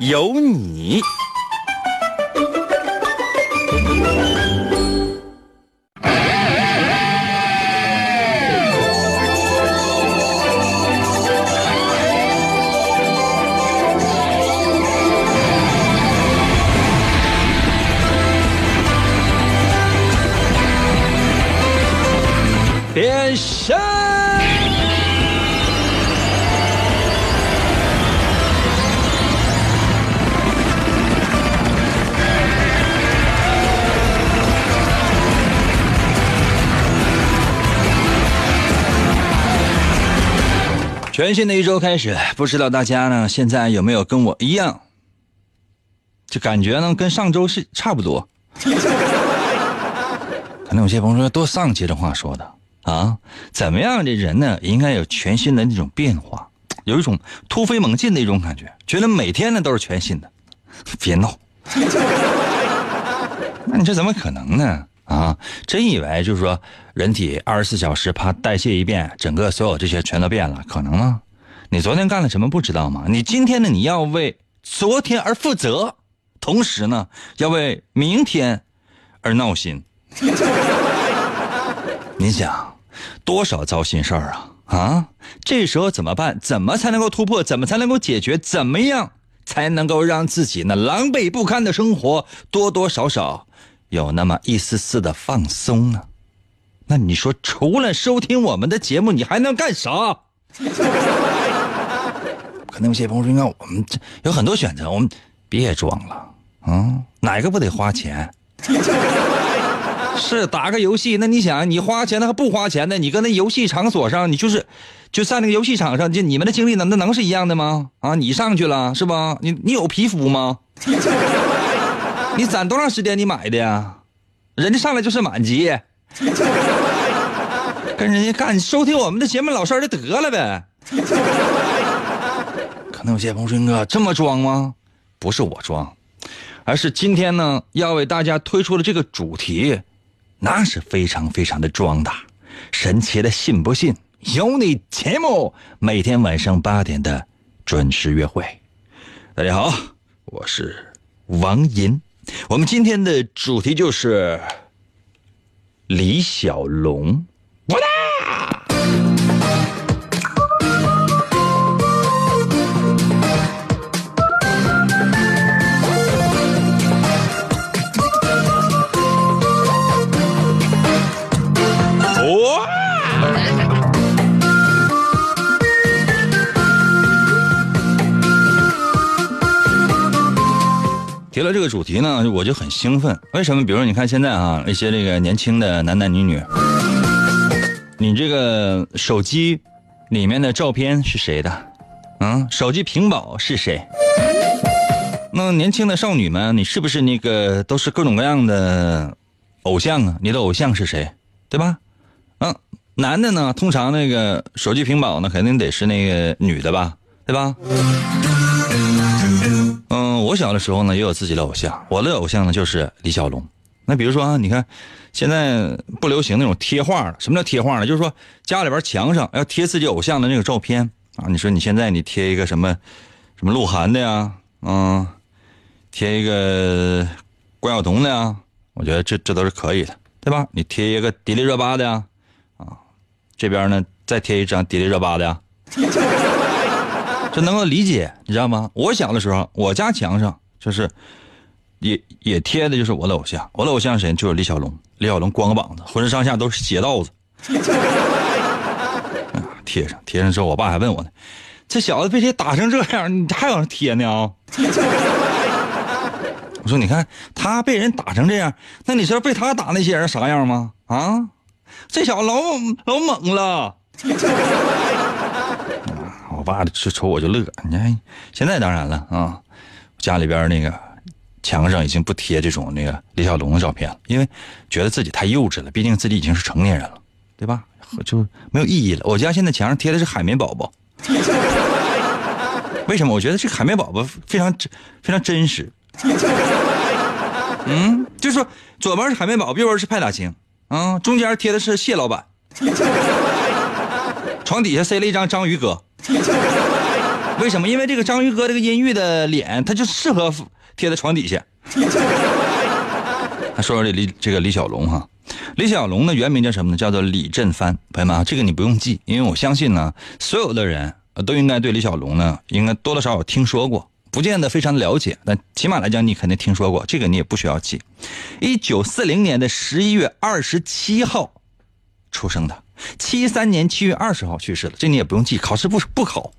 有你。全新的一周开始，不知道大家呢现在有没有跟我一样，就感觉呢跟上周是差不多。可能有些朋友说多上期的话说的啊，怎么样的人呢应该有全新的那种变化，有一种突飞猛进的一种感觉，觉得每天呢都是全新的。别闹，那你这怎么可能呢？啊，真以为就是说，人体二十四小时啪代谢一遍，整个所有这些全都变了，可能吗？你昨天干了什么不知道吗？你今天呢，你要为昨天而负责，同时呢，要为明天而闹心。你想，多少糟心事儿啊啊！这时候怎么办？怎么才能够突破？怎么才能够解决？怎么样才能够让自己那狼狈不堪的生活多多少少？有那么一丝丝的放松呢？那你说，除了收听我们的节目，你还能干啥？可能有些朋友说：“应该我们这有很多选择，我们别装了啊，哪个不得花钱？是打个游戏，那你想，你花钱的和不花钱的，你跟那游戏场所上，你就是就在那个游戏场上，就你们的经历能那能是一样的吗？啊，你上去了是吧？你你有皮肤吗？你攒多长时间你买的呀？人家上来就是满级，跟人家干，收听我们的节目老实的得了呗。可能有些朋友说哥这么装吗？不是我装，而是今天呢要为大家推出的这个主题，那是非常非常的装的，神奇的信不信？有你节目每天晚上八点的准时约会。大家好，我是王银。我们今天的主题就是李小龙。提了这个主题呢，我就很兴奋。为什么？比如说，你看现在啊，一些这个年轻的男男女女，你这个手机里面的照片是谁的？嗯，手机屏保是谁？那年轻的少女们，你是不是那个都是各种各样的偶像啊？你的偶像是谁？对吧？嗯，男的呢，通常那个手机屏保呢，肯定得是那个女的吧？对吧？嗯，我小的时候呢，也有自己的偶像。我的偶像呢，就是李小龙。那比如说啊，你看，现在不流行那种贴画了。什么叫贴画呢？就是说家里边墙上要贴自己偶像的那个照片啊。你说你现在你贴一个什么，什么鹿晗的呀，嗯，贴一个关晓彤的呀，我觉得这这都是可以的，对吧？你贴一个迪丽热巴的呀，啊，这边呢再贴一张迪丽热巴的呀。这能够理解，你知道吗？我小的时候，我家墙上就是也也贴的就是我的偶像，我的偶像谁？就是李小龙。李小龙光个膀子，浑身上下都是血道子。贴上，贴上之后，我爸还问我呢：“这小子被谁打成这样？你还往上贴呢啊？” 我说：“你看他被人打成这样，那你知道被他打那些人啥样吗？啊，这小子老老猛了。”爸就瞅我就乐，你看现在当然了啊，家里边那个墙上已经不贴这种那个李小龙的照片了，因为觉得自己太幼稚了，毕竟自己已经是成年人了，对吧？就没有意义了。我家现在墙上贴的是海绵宝宝，为什么？我觉得这个海绵宝宝非常真非常真实。嗯，就是说左边是海绵宝宝，右边是派大星，啊，中间贴的是蟹老板，床底下塞了一张章鱼哥。为什么？因为这个章鱼哥这个阴郁的脸，他就适合贴在床底下。说说这李这个李小龙哈，李小龙的原名叫什么呢？叫做李振藩。朋友们，这个你不用记，因为我相信呢，所有的人都应该对李小龙呢，应该多多少少听说过，不见得非常了解，但起码来讲，你肯定听说过。这个你也不需要记。一九四零年的十一月二十七号出生的，七三年七月二十号去世了。这你也不用记，考试不不考。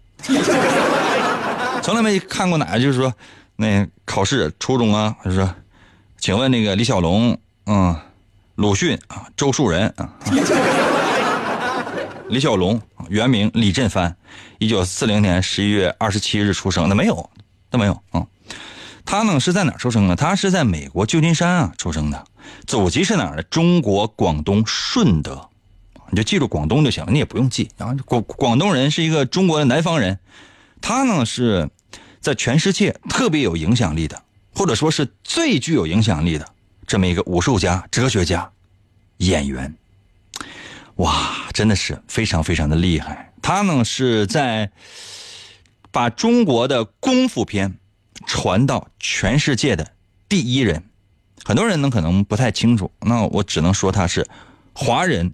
从来没看过哪个，就是说，那考试初中啊，就是说，请问那个李小龙，嗯，鲁迅啊，周树人啊，李小龙原名李振藩，一九四零年十一月二十七日出生，那没有，都没有啊。他呢是在哪出生的？他是在美国旧金山啊出生的，祖籍是哪的？中国广东顺德。你就记住广东就行了，你也不用记。然后广广东人是一个中国的南方人，他呢是在全世界特别有影响力的，或者说是最具有影响力的这么一个武术家、哲学家、演员。哇，真的是非常非常的厉害。他呢是在把中国的功夫片传到全世界的第一人。很多人呢可能不太清楚，那我只能说他是华人。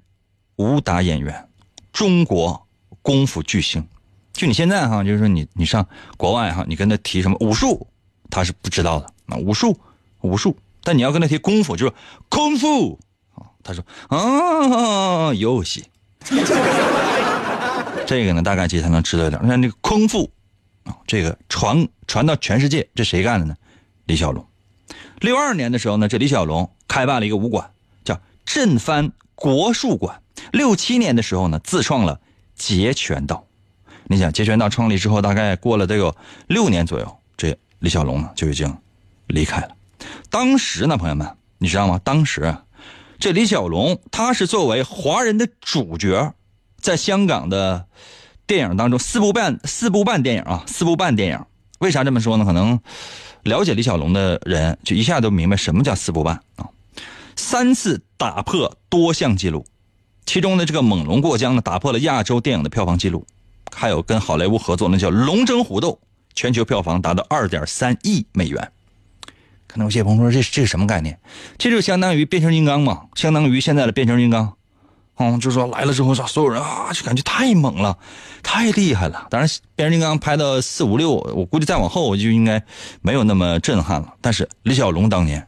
武打演员，中国功夫巨星。就你现在哈，就是说你你上国外哈，你跟他提什么武术，他是不知道的啊。武术，武术。但你要跟他提功夫，就是功夫。他说啊，游戏。这个呢，大概其实他能知道一点。你看这个功夫啊，这个传传到全世界，这谁干的呢？李小龙。六二年的时候呢，这李小龙开办了一个武馆，叫振藩国术馆。六七年的时候呢，自创了截拳道。你想，截拳道创立之后，大概过了得有六年左右，这李小龙呢就已经离开了。当时呢，朋友们，你知道吗？当时这李小龙他是作为华人的主角，在香港的电影当中四部半四部半电影啊，四部半电影。为啥这么说呢？可能了解李小龙的人就一下都明白什么叫四部半啊。三次打破多项记录。其中的这个《猛龙过江》呢，打破了亚洲电影的票房记录，还有跟好莱坞合作那叫《龙争虎斗》，全球票房达到二点三亿美元。可能有些朋友说这这是什么概念？这就相当于变形金刚嘛，相当于现在的变形金刚。嗯，就说来了之后，说所有人啊，就感觉太猛了，太厉害了。当然，变形金刚拍到四五六，我估计再往后就应该没有那么震撼了。但是李小龙当年，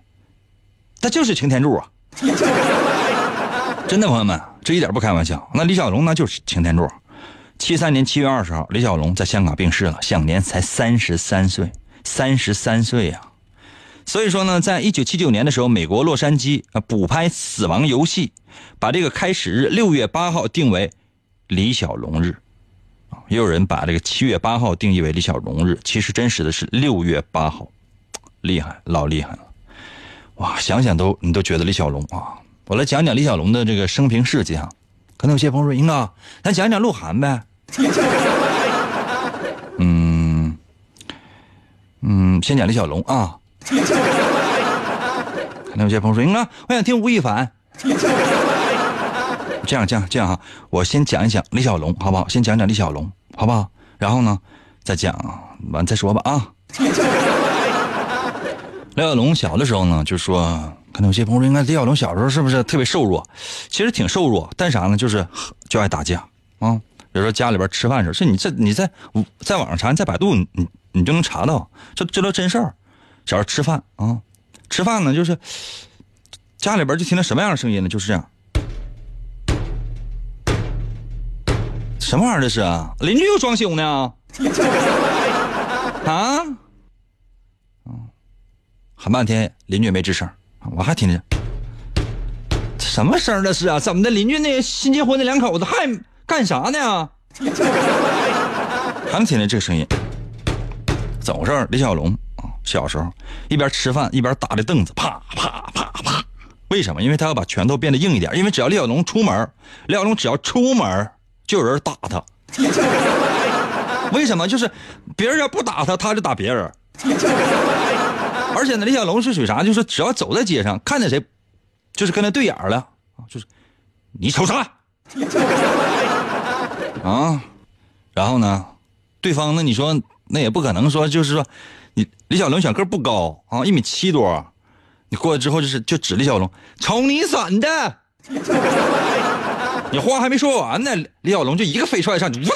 他就是擎天柱啊。真的，朋友们，这一点不开玩笑。那李小龙那就是擎天柱。七三年七月二十号，李小龙在香港病逝了，享年才三十三岁。三十三岁呀！所以说呢，在一九七九年的时候，美国洛杉矶啊补拍《死亡游戏》，把这个开始日六月八号定为李小龙日。啊，也有人把这个七月八号定义为李小龙日，其实真实的是六月八号。厉害，老厉害了！哇，想想都你都觉得李小龙啊。我来讲讲李小龙的这个生平事迹哈，可能有些朋友说：“英哥，咱讲讲鹿晗呗。”嗯嗯，先讲李小龙啊。可能有些朋友说：“英哥，我想听吴亦凡。”这样这样这样哈，我先讲一讲李小龙好不好？先讲讲李小龙好不好？然后呢，再讲完再说吧啊。李小龙小的时候呢，就说。可能有些朋友，应该李小龙小时候是不是特别瘦弱？其实挺瘦弱，但啥呢？就是就爱打架啊。比如说家里边吃饭时候，是你在你在在网上查，你在百度你你就能查到，这这都真事儿。小时候吃饭啊，吃饭呢就是家里边就听到什么样的声音呢？就是这样，什么玩意儿这是啊？邻居又装修呢？啊？喊半天邻居也没吱声。我还听着，什么声这是啊？怎么的？邻居那新结婚的两口子还干啥呢？还能听见这个声音？怎么回事？李小龙啊，小时候一边吃饭一边打着凳子，啪啪啪啪。为什么？因为他要把拳头变得硬一点。因为只要李小龙出门，李小龙只要出门就有人打他。为什么？就是别人要不打他，他就打别人。而且呢，李小龙是属于啥？就是只要走在街上，看见谁，就是跟他对眼了啊，就是你瞅啥 啊？然后呢，对方呢，你说那也不可能说，就是说你李小龙小个不高啊，一米七多，你过去之后就是就指李小龙，瞅你怎的。你话还没说完呢，李小龙就一个飞踹上去，哇！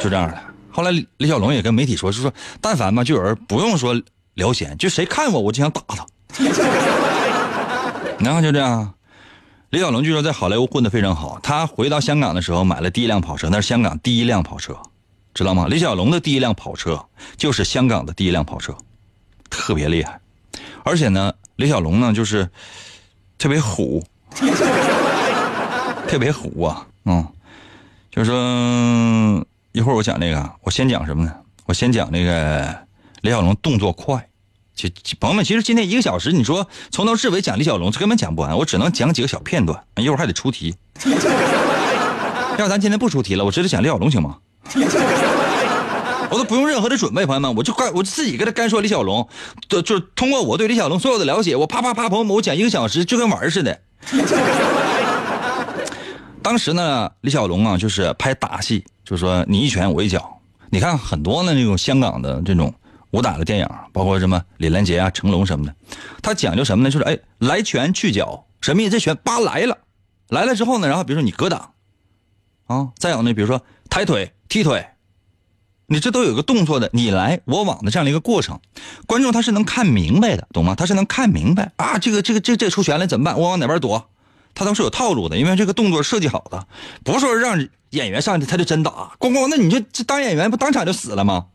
就这样的。后来李小龙也跟媒体说，就说但凡嘛，就有人不用说聊闲，就谁看我，我就想打他。然后就这样，李小龙据说在好莱坞混得非常好。他回到香港的时候买了第一辆跑车，那是香港第一辆跑车，知道吗？李小龙的第一辆跑车就是香港的第一辆跑车，特别厉害。而且呢，李小龙呢就是特别虎。特别虎啊，嗯，就是说一会儿我讲那个，我先讲什么呢？我先讲那个李小龙动作快。其朋友们，其实今天一个小时，你说从头至尾讲李小龙，这根本讲不完，我只能讲几个小片段，一会儿还得出题。要咱今天不出题了，我直接讲李小龙行吗？我都不用任何的准备，朋友们，我就干，我自己跟他干说李小龙，就就通过我对李小龙所有的了解，我啪啪啪，朋友们，我讲一个小时，就跟玩儿似的。当时呢，李小龙啊，就是拍打戏，就是说你一拳我一脚。你看很多的那种香港的这种武打的电影，包括什么李连杰啊、成龙什么的，他讲究什么呢？就是哎，来拳去脚，什么意思？这拳叭来了，来了之后呢，然后比如说你格挡，啊，再有呢，比如说抬腿、踢腿，你这都有个动作的你来我往的这样的一个过程，观众他是能看明白的，懂吗？他是能看明白啊，这个这个这这出拳了怎么办？我往哪边躲？他都是有套路的，因为这个动作设计好的，不是说让演员上去他就真打，咣咣，那你就这当演员不当场就死了吗？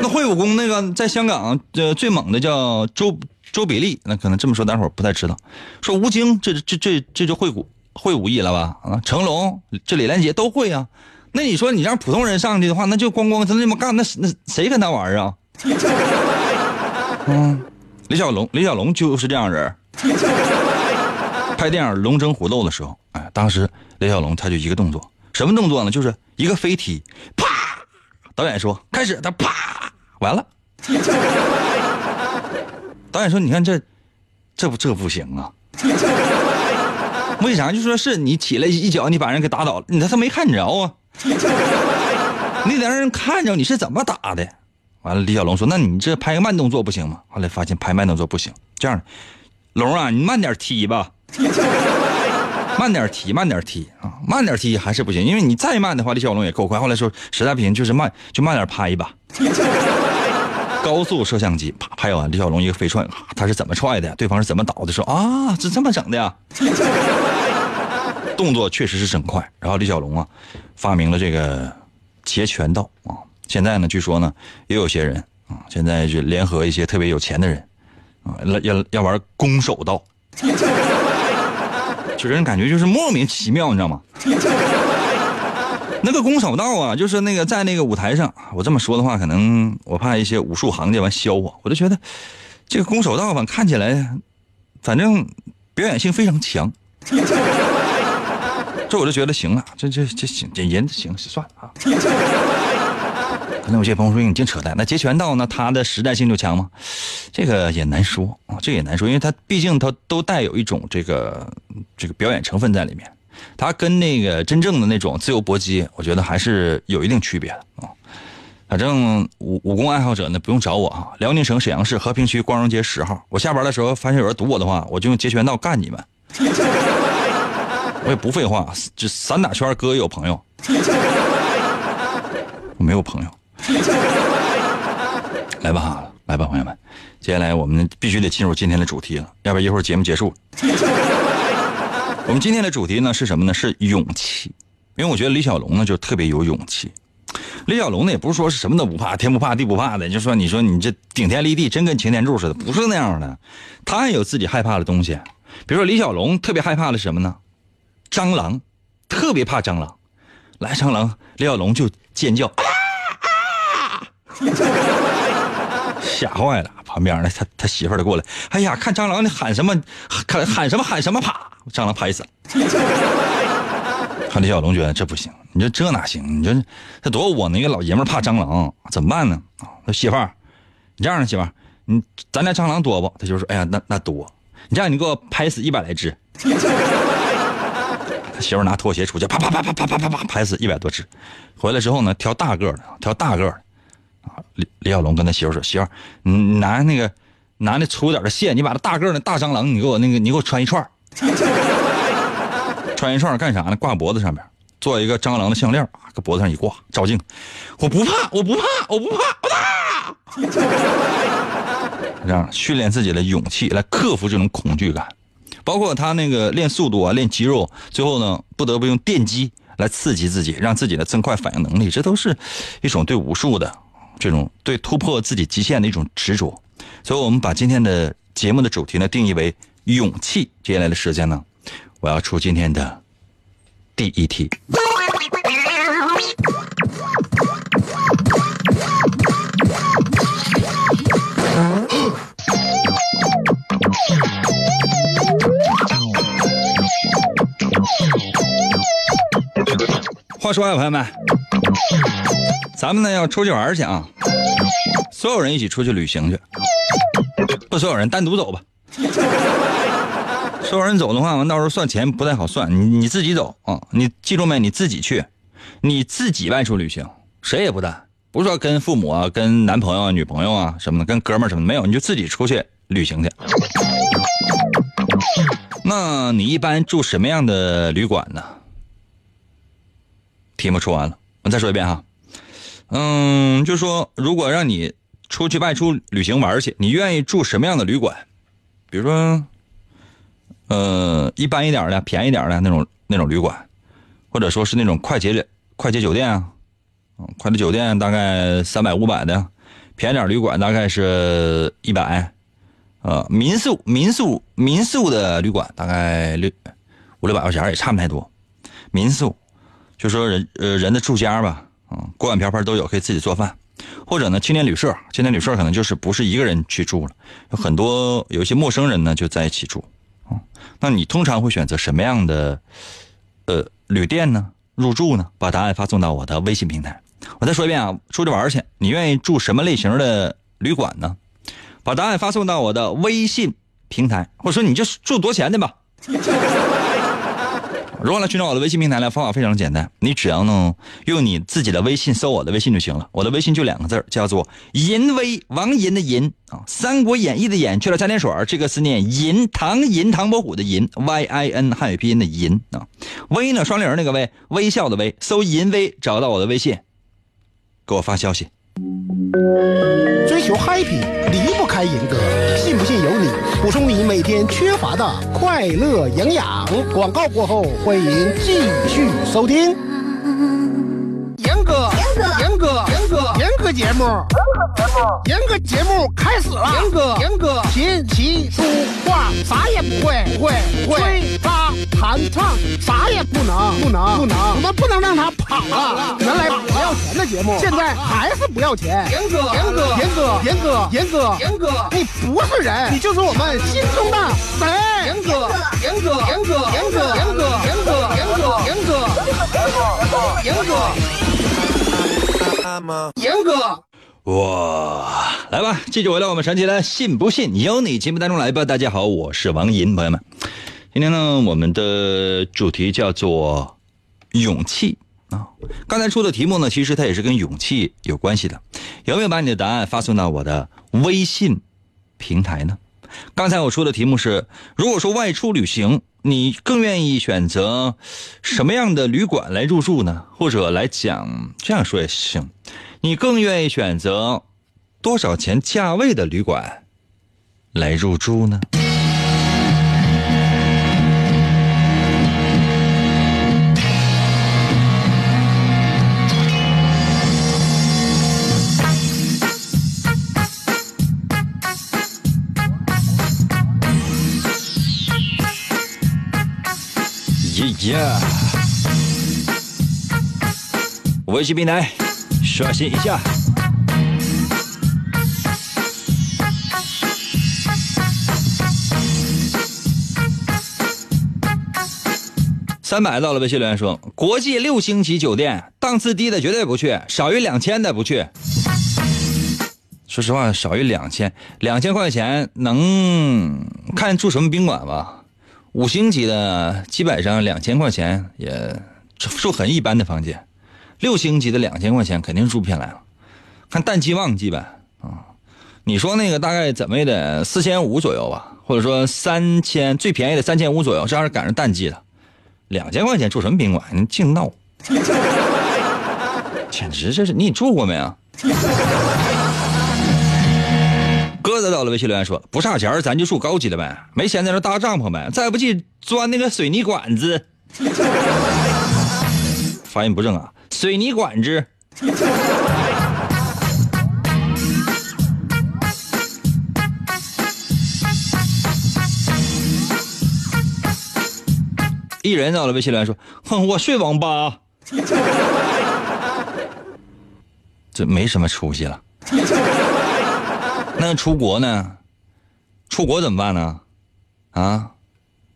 那会武功那个在香港呃最猛的叫周周比利，那可能这么说待会儿不太知道。说吴京这这这这就会武会武艺了吧？啊，成龙这李连杰都会啊。那你说你让普通人上去的话，那就咣咣他那么干，那那谁跟他玩啊？嗯，李小龙李小龙就是这样人。拍电影《龙争虎斗》的时候，哎，当时李小龙他就一个动作，什么动作呢？就是一个飞踢，啪！导演说开始，他啪，完了。导演说：“你看这，这不这不行啊？为啥？就说是你起来一脚，你把人给打倒了，你他他没看着啊？你得让人看着你是怎么打的。完了，李小龙说：那你这拍个慢动作不行吗？后来发现拍慢动作不行，这样，龙啊，你慢点踢吧。” 慢点踢，慢点踢啊！慢点踢还是不行，因为你再慢的话，李小龙也够快。后来说实在不行，就是慢，就慢点拍一把。高速摄像机啪拍完，李小龙一个飞踹，他是怎么踹的？对方是怎么倒的？说啊，是这么整的呀？动作确实是真快。然后李小龙啊，发明了这个截拳道啊。现在呢，据说呢，也有些人啊，现在就联合一些特别有钱的人啊，要要玩攻守道。就人感觉就是莫名其妙，你知道吗？那个攻守道啊，就是那个在那个舞台上，我这么说的话，可能我怕一些武术行家完削我。我就觉得这个攻守道吧，看起来反正表演性非常强。这我就觉得行了，这这这行，这人行算了啊。可能有些朋友说你净扯淡，那截拳道呢？它的实战性就强吗？这个也难说啊，这也难说，因为它毕竟它都带有一种这个这个表演成分在里面，它跟那个真正的那种自由搏击，我觉得还是有一定区别的啊。反正武武功爱好者呢，不用找我啊，辽宁省沈阳市和平区光荣街十号。我下班的时候发现有人堵我的话，我就用截拳道干你们。我也不废话，这散打圈哥有朋友，我没有朋友。来吧，来吧，朋友们，接下来我们必须得进入今天的主题了，要不然一会儿节目结束。我们今天的主题呢是什么呢？是勇气，因为我觉得李小龙呢就特别有勇气。李小龙呢也不是说是什么都不怕，天不怕地不怕的，就说你说你这顶天立地，真跟擎天柱似的，不是那样的。他也有自己害怕的东西，比如说李小龙特别害怕的是什么呢？蟑螂，特别怕蟑螂。来蟑螂，李小龙就尖叫。吓坏了。旁边呢，他他媳妇儿就过来，哎呀，看蟑螂你喊什么？喊喊什么喊什么？啪，蟑螂拍死了。看李小龙觉得这不行，你说这哪行？你说这多我那个老爷们怕蟑螂，怎么办呢？啊，他媳妇儿，你这样呢媳妇儿，你咱家蟑螂多不？他就说，哎呀，那那多。你这样，你给我拍死一百来只。他媳妇儿拿拖鞋出去，啪啪啪啪啪啪啪啪拍死一百多只。回来之后呢，挑大个的，挑大个的。啊，李李小龙跟他媳妇说：“媳妇，你拿那个拿那粗点的线，你把那大个的大蟑螂，你给我那个，你给我穿一串 穿一串干啥呢？挂脖子上面，做一个蟑螂的项链啊，搁脖子上一挂，照镜。我不怕，我不怕，我不怕，我打。这样训练自己的勇气，来克服这种恐惧感。包括他那个练速度啊，练肌肉，最后呢，不得不用电击来刺激自己，让自己的增快反应能力。这都是一种对武术的这种对突破自己极限的一种执着。所以我们把今天的节目的主题呢定义为勇气。接下来的时间呢，我要出今天的第一题。话说啊，朋友们，咱们呢要出去玩去啊！所有人一起出去旅行去，不，所有人单独走吧。所有人走的话，完到时候算钱不太好算。你你自己走啊！你记住没？你自己去，你自己外出旅行，谁也不带。不是说跟父母啊、跟男朋友啊、女朋友啊什么的，跟哥们儿什么的没有，你就自己出去旅行去。那你一般住什么样的旅馆呢？题目出完了，我再说一遍哈。嗯，就说如果让你出去外出旅行玩去，你愿意住什么样的旅馆？比如说，呃，一般一点的、便宜点的那种那种旅馆，或者说是那种快捷快捷酒店啊，嗯，快捷酒店大概三百五百的，便宜点旅馆大概是一百，呃，民宿民宿民宿的旅馆大概六五六百块钱也差不太多，民宿。就说人呃人的住家吧，啊锅碗瓢盆都有，可以自己做饭，或者呢青年旅社，青年旅社可能就是不是一个人去住了，有很多有一些陌生人呢就在一起住，啊，那你通常会选择什么样的呃旅店呢？入住呢？把答案发送到我的微信平台。我再说一遍啊，出去玩去，你愿意住什么类型的旅馆呢？把答案发送到我的微信平台，或者说你就住多钱的吧。如何来寻找我的微信平台呢？方法非常简单，你只要呢用你自己的微信搜我的微信就行了。我的微信就两个字叫做“银威”，王银的银啊，《三国演义》的演去了加点水这个字念银，唐银唐伯虎的银，Y I N 汉语拼音的银啊，微呢双立人那个微，微笑的微，搜银威找到我的微信，给我发消息。追求 happy 离不开严格，信不信由你。补充你每天缺乏的快乐营养。广告过后，欢迎继续收听。严哥，严哥，严哥，严哥，严哥节目，严哥节目开始了。严哥，严哥，琴棋书画啥也不会，会会，不会。吹拉弹唱啥也不能，不能，不能。我们不能让他跑了。原来不要钱的节目，现在还是不要钱。严哥，严哥，严哥，严哥，严哥，严哥，你不是人，你就是我们心中的神。严哥，严哥，严哥，严哥，严哥，严哥，严哥，严哥，严哥。严哥，哇，来吧，继续回到我们神奇的“信不信由你”节目当中来吧。大家好，我是王银，朋友们，今天呢，我们的主题叫做勇气啊。刚才出的题目呢，其实它也是跟勇气有关系的。有没有把你的答案发送到我的微信平台呢？刚才我出的题目是：如果说外出旅行，你更愿意选择什么样的旅馆来入住呢？或者来讲，这样说也行，你更愿意选择多少钱价位的旅馆来入住呢？yeah 微信平台刷新一下。三百到了微信留言说国际六星级酒店档次低的绝对不去少于两千的不去。说实话少于两千两千块钱能看住什么宾馆吧？五星级的基本上两千块钱也住很一般的房间，六星级的两千块钱肯定住不下来了。看淡季旺季呗啊！你说那个大概怎么也得四千五左右吧，或者说三千，最便宜的三千五左右，这要是赶上淡季的，两千块钱住什么宾馆？你净闹！简直这是你住过没啊？鸽子到了，微信留言说：“不差钱咱就住高级的呗。没钱在那搭帐篷呗。再不济钻那个水泥管子。发音不正啊，水泥管子。一人到了，微信留言说：“哼，我睡网吧。这没什么出息了。”那出国呢？出国怎么办呢？啊？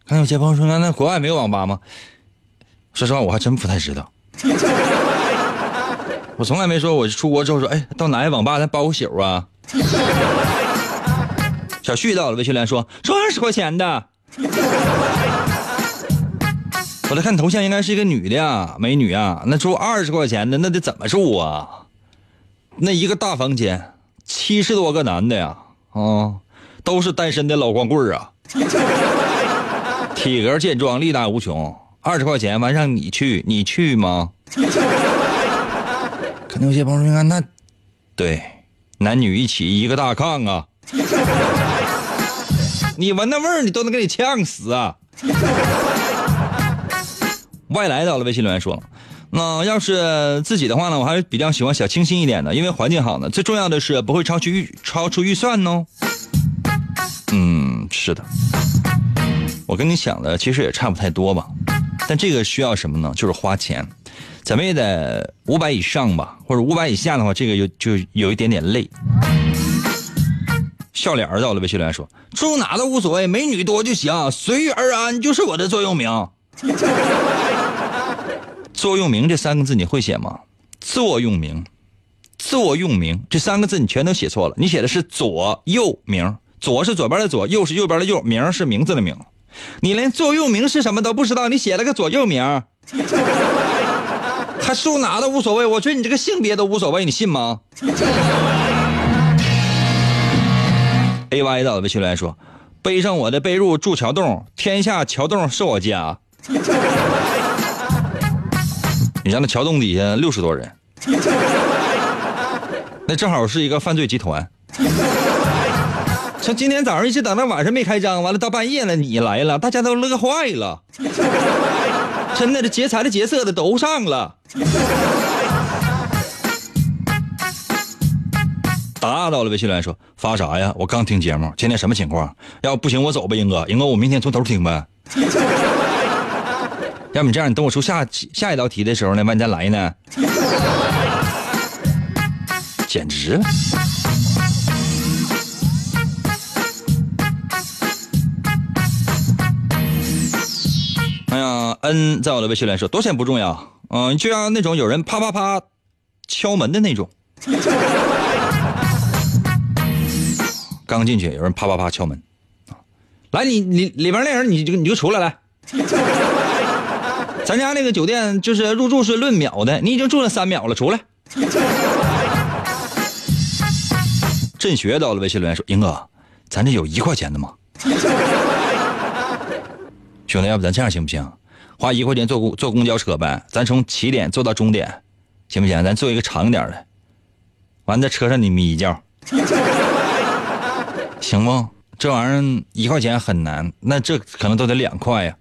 看有些朋友说，那那国外没有网吧吗？说实话，我还真不太知道。我从来没说，我出国之后说，哎，到哪个网吧咱包个宿啊？小旭到了，微信连说，说二十块钱的。我来看头像，应该是一个女的呀，美女啊。那住二十块钱的，那得怎么住啊？那一个大房间。七十多个男的呀，啊，都是单身的老光棍啊，体格健壮，力大无穷。二十块钱完让你去，你去吗？可能有些朋友说，那对，男女一起一个大炕啊，你闻那味儿，你都能给你呛死啊！外来到了，微信留言说。那要是自己的话呢，我还是比较喜欢小清新一点的，因为环境好呢。最重要的是不会超出预超出预算哦。嗯，是的，我跟你想的其实也差不太多吧，但这个需要什么呢？就是花钱，怎么也得五百以上吧，或者五百以下的话，这个就就有一点点累。笑脸到了，微信留言说：“住哪都无所谓，美女多就行，随遇而安就是我的座右铭。”座右铭这三个字你会写吗？座右铭，座右铭这三个字你全都写错了。你写的是左右铭，左是左边的左，右是右边的右，名是名字的名。你连座右铭是什么都不知道，你写了个左右铭，还住哪都无所谓。我觉得你这个性别都无所谓，你信吗？A Y 的微信来说，背上我的被褥住桥洞，天下桥洞是我家。你像那桥洞底下六十多人，那正好是一个犯罪集团。像今天早上一直等到晚上没开张，完了到半夜了你来了，大家都乐坏了。真的，这劫财的劫色的都上了。打到了，微信来说发啥呀？我刚听节目，今天什么情况？要不行我走吧，英哥，英哥我明天从头听呗。要不你这样，你等我出下下一道题的时候呢，万你再来呢，简直了！哎呀，，N 在我的微信来说，多钱不重要，嗯，就像那种有人啪啪啪敲门的那种。刚进去有人啪啪啪敲门，来，你你里边那人，你就你就出来来。咱家那个酒店就是入住是论秒的，你已经住了三秒了，出来。振学到了，微信留言说：“英哥，咱这有一块钱的吗？” 兄弟，要不咱这样行不行？花一块钱坐公坐公交车呗，咱从起点坐到终点，行不行？咱坐一个长一点的，完在车上你眯一觉，行不？这玩意儿一块钱很难，那这可能都得两块呀。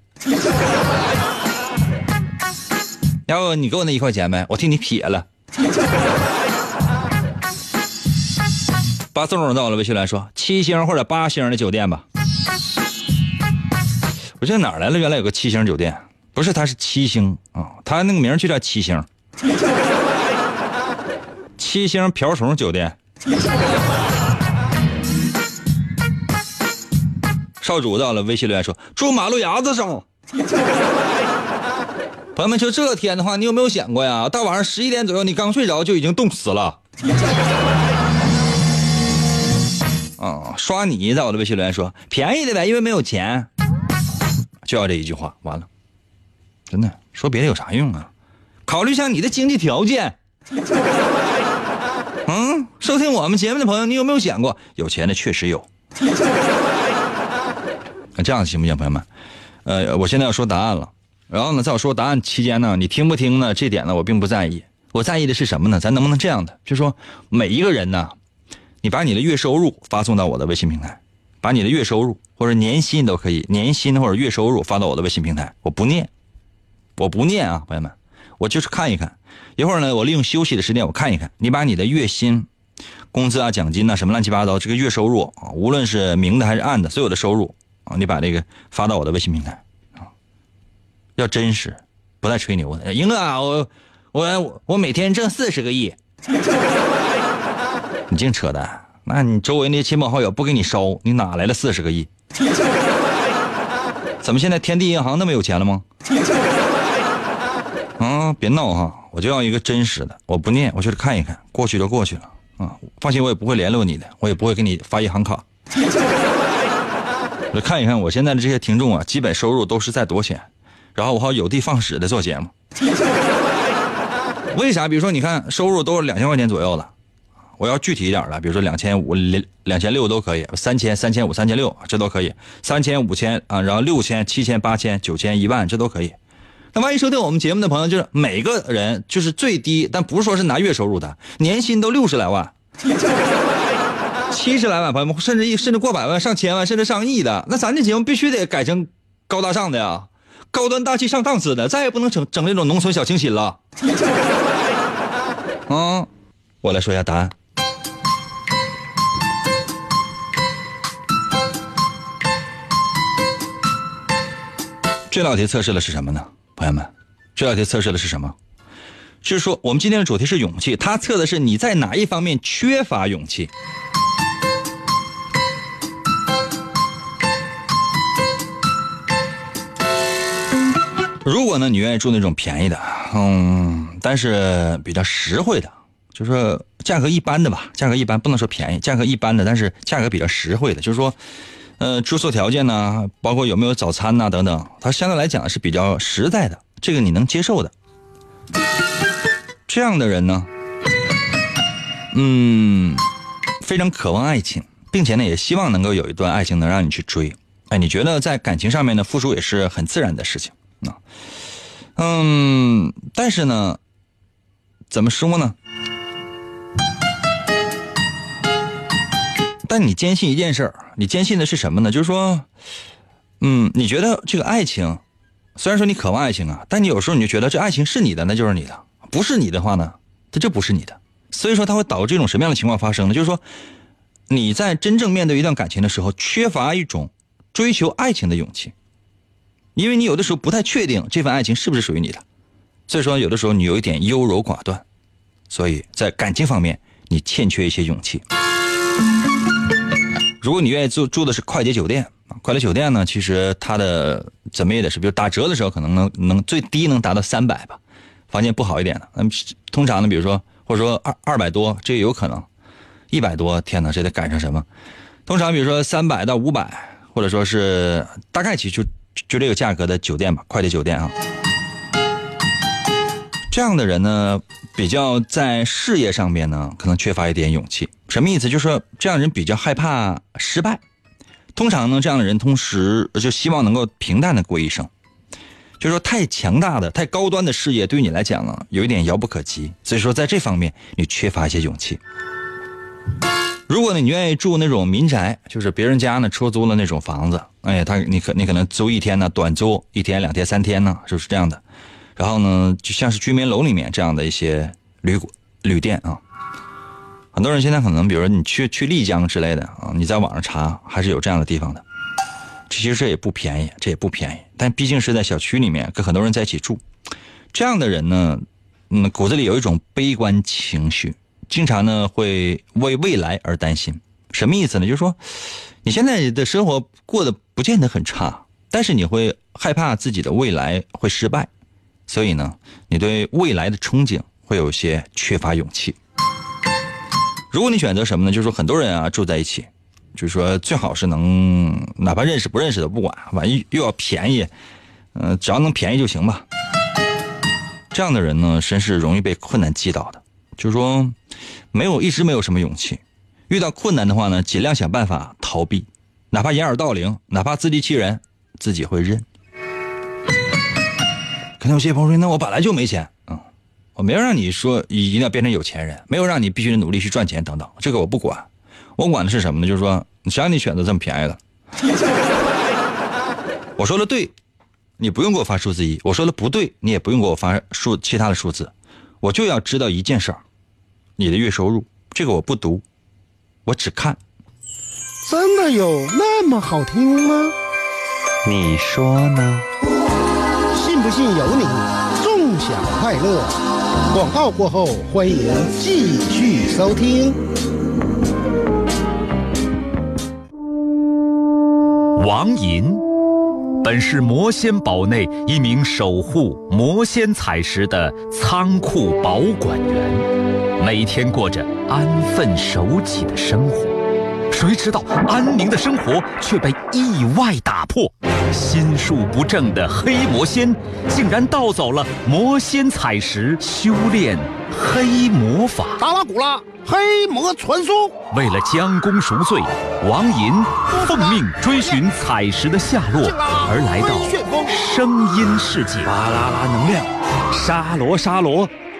要不你给我那一块钱呗，我替你撇了。八送到了，微信来说七星或者八星的酒店吧。我这哪来了？原来有个七星酒店，不是，它是七星啊，它那个名就叫七星。七星瓢虫酒店。少主到了，微信留言说住马路牙子上。朋友们，就这天的话，你有没有想过呀？到晚上十一点左右，你刚睡着就已经冻死了。啊，刷你在我的微信留言说便宜的呗，因为没有钱，就要这一句话，完了，真的说别的有啥用啊？考虑一下你的经济条件。嗯，收听我们节目的朋友，你有没有想过，有钱的确实有。那这样行不行，朋友们？呃，我现在要说答案了。然后呢，在我说答案期间呢，你听不听呢？这点呢，我并不在意。我在意的是什么呢？咱能不能这样的？就说每一个人呢，你把你的月收入发送到我的微信平台，把你的月收入或者年薪都可以，年薪或者月收入发到我的微信平台。我不念，我不念啊，朋友们，我就是看一看。一会儿呢，我利用休息的时间，我看一看。你把你的月薪、工资啊、奖金呐，什么乱七八糟，这个月收入啊，无论是明的还是暗的，所有的收入啊，你把这个发到我的微信平台，要真实，不带吹牛的。英哥啊，我我我每天挣四十个亿，你净扯淡。那你周围那亲朋好友不给你烧，你哪来的四十个亿？怎么现在天地银行那么有钱了吗？啊，别闹哈！我就要一个真实的，我不念，我就是看一看，过去就过去了啊。放心，我也不会联络你的，我也不会给你发银行卡。我看一看我现在的这些听众啊，基本收入都是在多钱，然后我好有的放矢的做节目。为啥？比如说，你看收入都是两千块钱左右的，我要具体一点的，比如说两千五、两两千六都可以，三千、三千五、三千六这都可以，三千、五千啊，然后六千、七千、八千、九千、一万这都可以。那万一收听我们节目的朋友，就是每个人就是最低，但不是说是拿月收入的，年薪都六十来万、七十来万，朋友们，甚至一甚至过百万、上千万，甚至上亿的，那咱这节目必须得改成高大上的呀，高端大气上档次的，再也不能整整那种农村小清新了。啊，我来说一下答案。这道题测试的是什么呢？朋友们，这道题测试的是什么？就是说，我们今天的主题是勇气，它测的是你在哪一方面缺乏勇气。如果呢，你愿意住那种便宜的，嗯，但是比较实惠的，就是说价格一般的吧，价格一般不能说便宜，价格一般的，但是价格比较实惠的，就是说。呃，住宿条件呢，包括有没有早餐呐等等，它相对来讲是比较实在的，这个你能接受的。这样的人呢，嗯，非常渴望爱情，并且呢，也希望能够有一段爱情能让你去追。哎，你觉得在感情上面呢，付出也是很自然的事情啊。嗯，但是呢，怎么说呢？但你坚信一件事儿，你坚信的是什么呢？就是说，嗯，你觉得这个爱情，虽然说你渴望爱情啊，但你有时候你就觉得这爱情是你的，那就是你的；不是你的话呢，它就不是你的。所以说，它会导致这种什么样的情况发生呢？就是说，你在真正面对一段感情的时候，缺乏一种追求爱情的勇气，因为你有的时候不太确定这份爱情是不是属于你的，所以说有的时候你有一点优柔寡断，所以在感情方面你欠缺一些勇气。如果你愿意住住的是快捷酒店，快捷酒店呢，其实它的怎么也得是，比如打折的时候可能能能最低能达到三百吧，房间不好一点的，那通常呢，比如说或者说二二百多，这也有可能，一百多，天哪，这得赶上什么？通常比如说三百到五百，或者说是大概其实就就这个价格的酒店吧，快捷酒店啊。这样的人呢，比较在事业上面呢，可能缺乏一点勇气。什么意思？就是说，这样人比较害怕失败。通常呢，这样的人同时就希望能够平淡的过一生。就是说，太强大的、太高端的事业，对于你来讲呢，有一点遥不可及。所以说，在这方面，你缺乏一些勇气。如果，你愿意住那种民宅，就是别人家呢出租了那种房子，哎，他你可你可能租一天呢，短租一天、两天、三天呢，就是这样的。然后呢，就像是居民楼里面这样的一些旅馆、旅店啊，很多人现在可能，比如说你去去丽江之类的啊，你在网上查还是有这样的地方的。其实这也不便宜，这也不便宜，但毕竟是在小区里面跟很多人在一起住，这样的人呢，嗯，骨子里有一种悲观情绪，经常呢会为未来而担心。什么意思呢？就是说，你现在的生活过得不见得很差，但是你会害怕自己的未来会失败。所以呢，你对未来的憧憬会有些缺乏勇气。如果你选择什么呢？就是说很多人啊住在一起，就是说最好是能哪怕认识不认识的不管，万一又要便宜，嗯、只要能便宜就行吧。这样的人呢，真是容易被困难击倒的。就是说，没有一直没有什么勇气，遇到困难的话呢，尽量想办法逃避，哪怕掩耳盗铃，哪怕自欺欺人，自己会认。可能有些朋友说，那我本来就没钱，嗯，我没有让你说一定要变成有钱人，没有让你必须努力去赚钱等等，这个我不管，我管的是什么呢？就是说，谁让你选择这么便宜的？我说的对，你不用给我发数字一；我说的不对，你也不用给我发数其他的数字，我就要知道一件事儿，你的月收入，这个我不读，我只看。真的有那么好听吗？你说呢？信不信由你，纵享快乐。广告过后，欢迎继续收听。王银本是魔仙堡内一名守护魔仙彩石的仓库保管员，每天过着安分守己的生活。谁知道安宁的生活却被意外打破，心术不正的黑魔仙竟然盗走了魔仙彩石，修炼黑魔法。达拉古拉黑魔传说，为了将功赎罪，王银奉命追寻彩石的下落，而来到声音世界。巴啦啦能量，沙罗沙罗，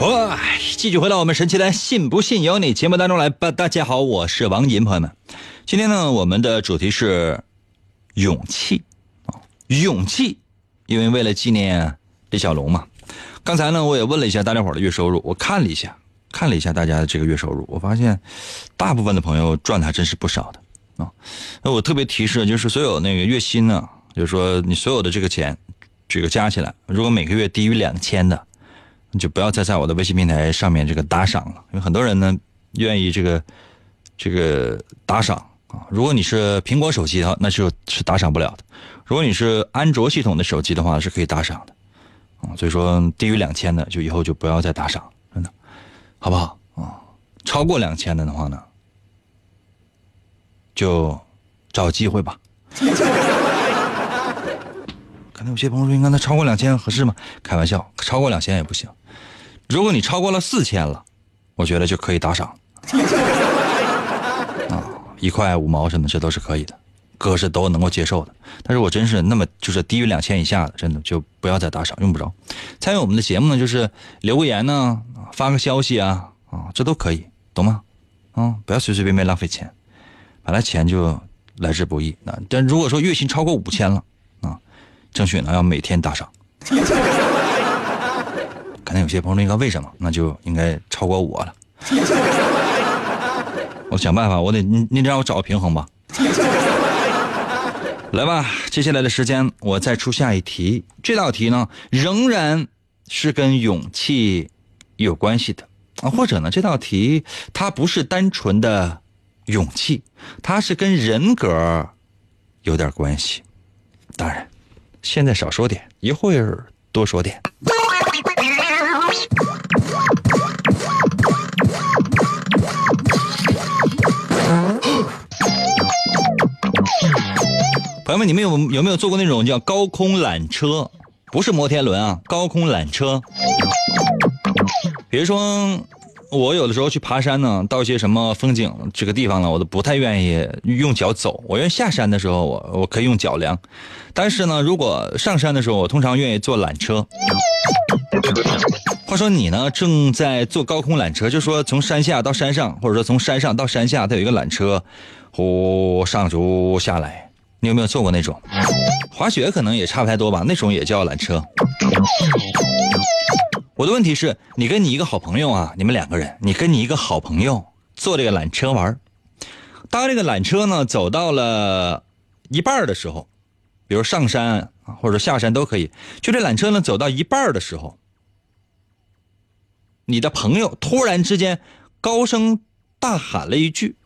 哇！继续回到我们神奇的“信不信由你”节目当中来吧。大家好，我是王银，朋友们，今天呢，我们的主题是勇气啊，勇气，因为为了纪念李小龙嘛。刚才呢，我也问了一下大家伙的月收入，我看了一下，看了一下大家的这个月收入，我发现大部分的朋友赚的还真是不少的啊。那我特别提示，就是所有那个月薪呢，就是说你所有的这个钱，这个加起来，如果每个月低于两千的。就不要再在我的微信平台上面这个打赏了，因为很多人呢愿意这个这个打赏啊。如果你是苹果手机的话，那就是打赏不了的；如果你是安卓系统的手机的话，是可以打赏的啊。所以说，低于两千的就以后就不要再打赏，真的，好不好啊？超过两千的的话呢，就找机会吧。可能有些朋友说：“应该那超过两千合适吗？”开玩笑，超过两千也不行。如果你超过了四千了，我觉得就可以打赏。啊，一块五毛什么，这都是可以的，哥是都能够接受的。但是我真是那么就是低于两千以下的，真的就不要再打赏，用不着。参与我们的节目呢，就是留个言呢，发个消息啊，啊，这都可以，懂吗？啊，不要随随便便浪费钱，本来钱就来之不易。那但如果说月薪超过五千了，争取呢要每天打赏。可能有些朋友应该为什么？那就应该超过我了。我想办法，我得你你得让我找个平衡吧。来吧，接下来的时间我再出下一题。这道题呢，仍然是跟勇气有关系的啊，或者呢，这道题它不是单纯的勇气，它是跟人格有点关系。当然，现在少说点，一会儿多说点。朋友们，你们有有没有坐过那种叫高空缆车？不是摩天轮啊，高空缆车。比如说，我有的时候去爬山呢，到一些什么风景这个地方呢，我都不太愿意用脚走。我愿意下山的时候，我我可以用脚量。但是呢，如果上山的时候，我通常愿意坐缆车。话说你呢，正在坐高空缆车，就说从山下到山上，或者说从山上到山下，它有一个缆车，呼上竹下来。你有没有坐过那种？滑雪可能也差不太多吧，那种也叫缆车。我的问题是你跟你一个好朋友啊，你们两个人，你跟你一个好朋友坐这个缆车玩当这个缆车呢走到了一半的时候，比如上山或者下山都可以，就这缆车呢走到一半的时候，你的朋友突然之间高声大喊了一句，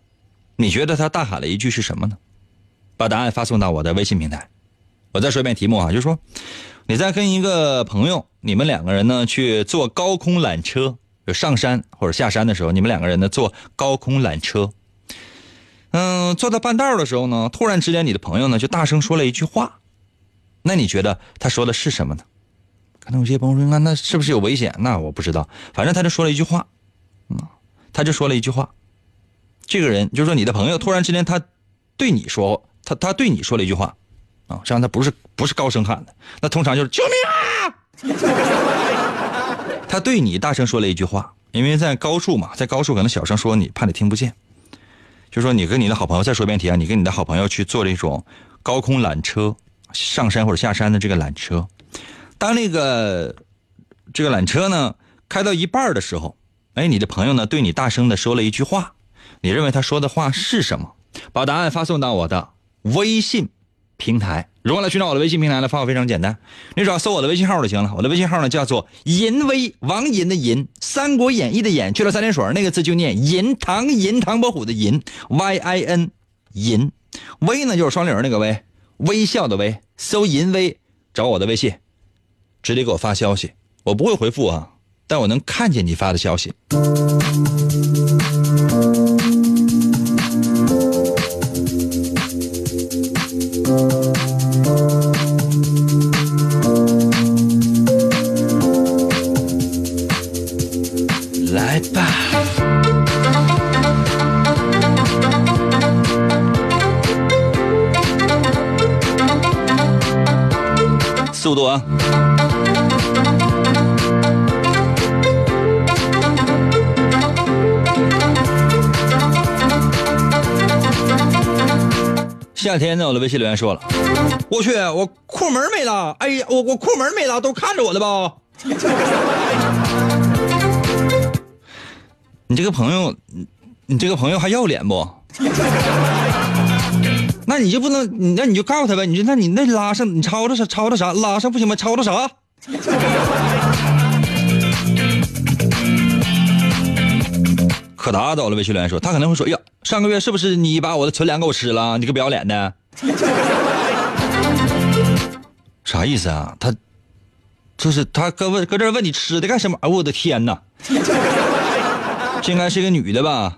你觉得他大喊了一句是什么呢？把答案发送到我的微信平台。我再说一遍题目啊，就是说你在跟一个朋友，你们两个人呢去坐高空缆车，就上山或者下山的时候，你们两个人呢坐高空缆车。嗯，坐到半道的时候呢，突然之间你的朋友呢就大声说了一句话，那你觉得他说的是什么呢？可能有些朋友说，那那是不是有危险？那我不知道，反正他就说了一句话，嗯，他就说了一句话。这个人就是说你的朋友突然之间他对你说，他他对你说了一句话，啊，实际上他不是不是高声喊的，那通常就是救命啊！他对你大声说了一句话，因为在高处嘛，在高处可能小声说你怕你听不见。就说你跟你的好朋友再说一遍题啊，你跟你的好朋友去坐这种高空缆车上山或者下山的这个缆车，当那个这个缆车呢开到一半的时候，哎，你的朋友呢对你大声的说了一句话，你认为他说的话是什么？把答案发送到我的微信平台。如何来寻找我的微信平台呢？方法非常简单，你只要搜我的微信号就行了。我的微信号呢叫做“银威”，王银的银，《三国演义》的演，去了三点水那个字就念银，唐银，唐伯虎的银，Y I N，银，威呢就是双零那个威，微笑的微，搜银威，找我的微信，直接给我发消息，我不会回复啊，但我能看见你发的消息。来吧。速度啊！夏天在，我的微信留言说了，我去，我裤门没拉，哎呀，我我裤门没拉，都看着我的吧。你这个朋友，你这个朋友还要脸不？那你就不能，你那你就告诉他呗。你说，那你那拉上，你吵吵啥？吵吵啥？拉上不行吗？吵吵啥？可打倒了，微信留言说，他可能会说，哎呀，上个月是不是你把我的存粮给我吃了？你个不要脸的，啥意思啊？他就是他搁问搁这问你吃的干什么？哎我的天哪！这应该是一个女的吧？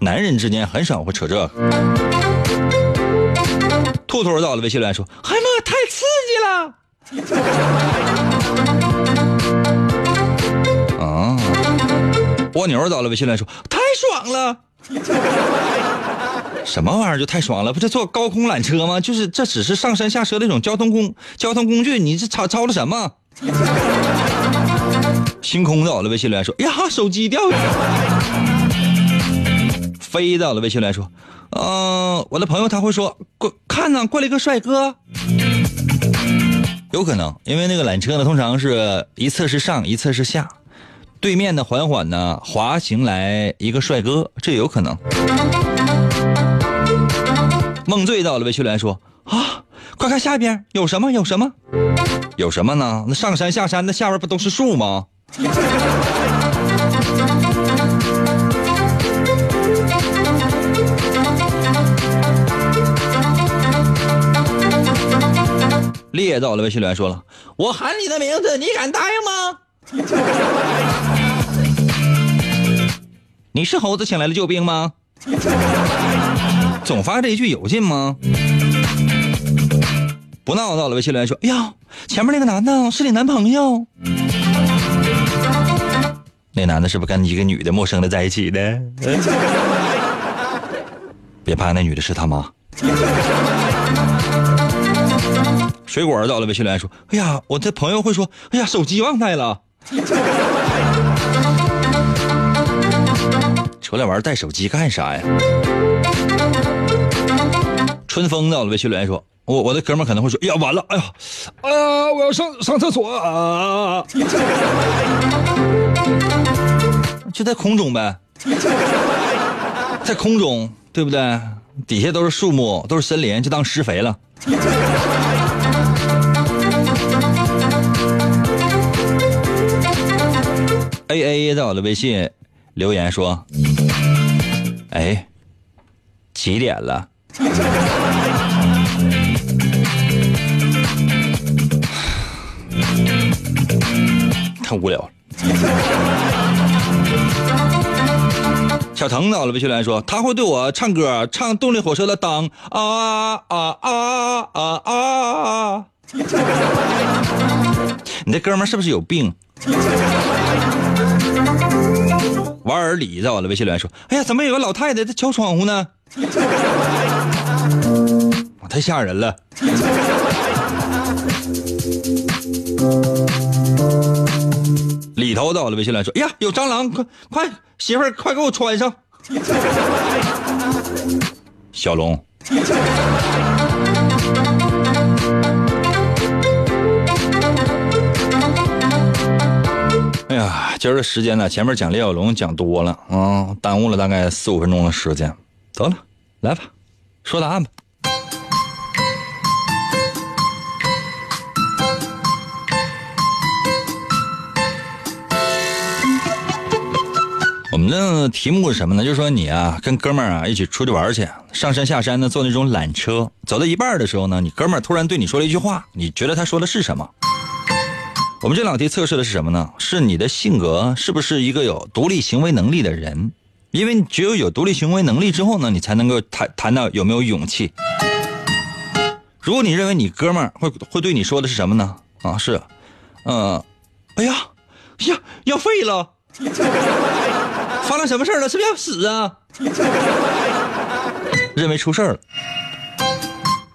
男人之间很少会扯这个。兔兔到了，微信来说：“哎呀妈，太刺激了！” 啊，蜗牛到了，微信来说：“太爽了！” 什么玩意儿就太爽了？不是坐高空缆车吗？就是这只是上山下车的一种交通工交通工具，你是吵吵的什么？星空到了，微信留言说：“呀，手机掉下来。”飞到了，微信留言说：“嗯、我的朋友他会说，过看呢，过来一个帅哥。”有可能，因为那个缆车呢，通常是一侧是上，一侧是下，对面呢缓缓呢滑行来一个帅哥，这有可能。梦醉到了，微信留言说：“啊，快看下边有什么？有什么？有什么呢？那上山下山，那下边不都是树吗？”猎到了，微信留言说了：“我喊你的名字，你敢答应吗？” 你是猴子请来的救兵吗？总发这一句有劲吗？不闹到了，微信留言说：“哎呀，前面那个男的是你男朋友？那男的是不是跟一个女的陌生的在一起的？别怕，那女的是他妈。”水果到了，微信留言说：“哎呀，我的朋友会说，哎呀，手机忘带了。”出来玩带手机干啥呀？春风到了，微信留言说：“我我的哥们可能会说：“哎呀，完了，哎呀，哎呀，我要上上厕所啊！”就在空中呗，在空中，对不对？底下都是树木，都是森林，就当施肥了。A A 在我的微信留言说：“哎，几点了？”太无聊了。小腾到了，微信留言说他会对我唱歌，唱动力火车的当啊啊啊啊啊啊！你这哥们是不是有病？王尔里在我的微信留言说：“哎呀，怎么有个老太太在敲窗户呢？太吓人了。”里头到了，微信来说：“哎呀，有蟑螂，快快，媳妇儿快给我穿上。” 小龙，哎呀，今儿的时间呢，前面讲李小龙讲多了啊，耽误了大概四五分钟的时间。得了，来吧，说答案吧。我们的题目是什么呢？就是说你啊，跟哥们儿啊一起出去玩去，上山下山呢，坐那种缆车，走到一半的时候呢，你哥们儿突然对你说了一句话，你觉得他说的是什么？我们这两题测试的是什么呢？是你的性格是不是一个有独立行为能力的人？因为只有有独立行为能力之后呢，你才能够谈谈到有没有勇气。如果你认为你哥们儿会会对你说的是什么呢？啊，是，呃，哎呀，呀，要废了。发生什么事了？是不是要死啊？认为出事了。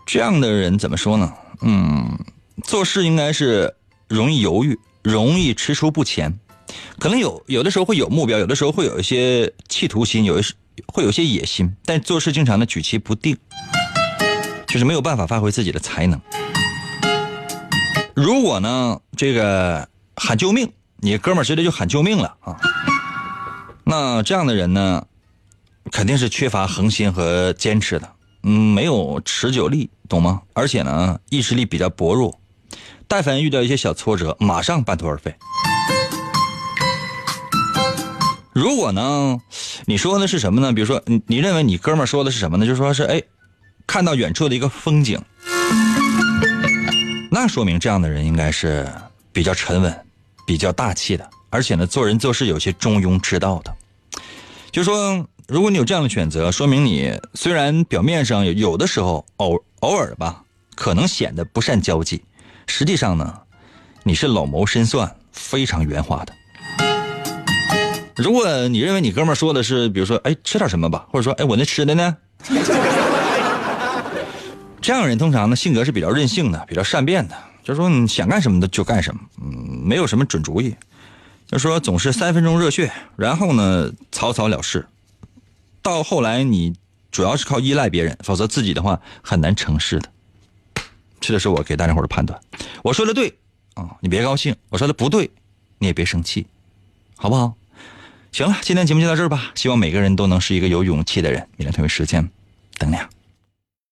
这样的人怎么说呢？嗯，做事应该是容易犹豫，容易踟蹰不前，可能有有的时候会有目标，有的时候会有一些企图心，有一会有一些野心，但做事经常的举棋不定，就是没有办法发挥自己的才能。如果呢，这个喊救命，你哥们儿直接就喊救命了啊！那这样的人呢，肯定是缺乏恒心和坚持的，嗯，没有持久力，懂吗？而且呢，意志力比较薄弱，但凡遇到一些小挫折，马上半途而废。如果呢，你说的是什么呢？比如说，你你认为你哥们儿说的是什么呢？就说是哎，看到远处的一个风景，那说明这样的人应该是比较沉稳、比较大气的。而且呢，做人做事有些中庸之道的，就说如果你有这样的选择，说明你虽然表面上有有的时候偶偶尔吧，可能显得不善交际，实际上呢，你是老谋深算、非常圆滑的。如果你认为你哥们说的是，比如说，哎，吃点什么吧，或者说，哎，我那吃的呢？这样人通常呢，性格是比较任性的，比较善变的，就说你想干什么的就干什么，嗯，没有什么准主意。就说总是三分钟热血，然后呢草草了事，到后来你主要是靠依赖别人，否则自己的话很难成事的。这就是我给大家伙的判断。我说的对啊，你别高兴；我说的不对，你也别生气，好不好？行了，今天节目就到这儿吧。希望每个人都能是一个有勇气的人。明天同一时间，等你啊。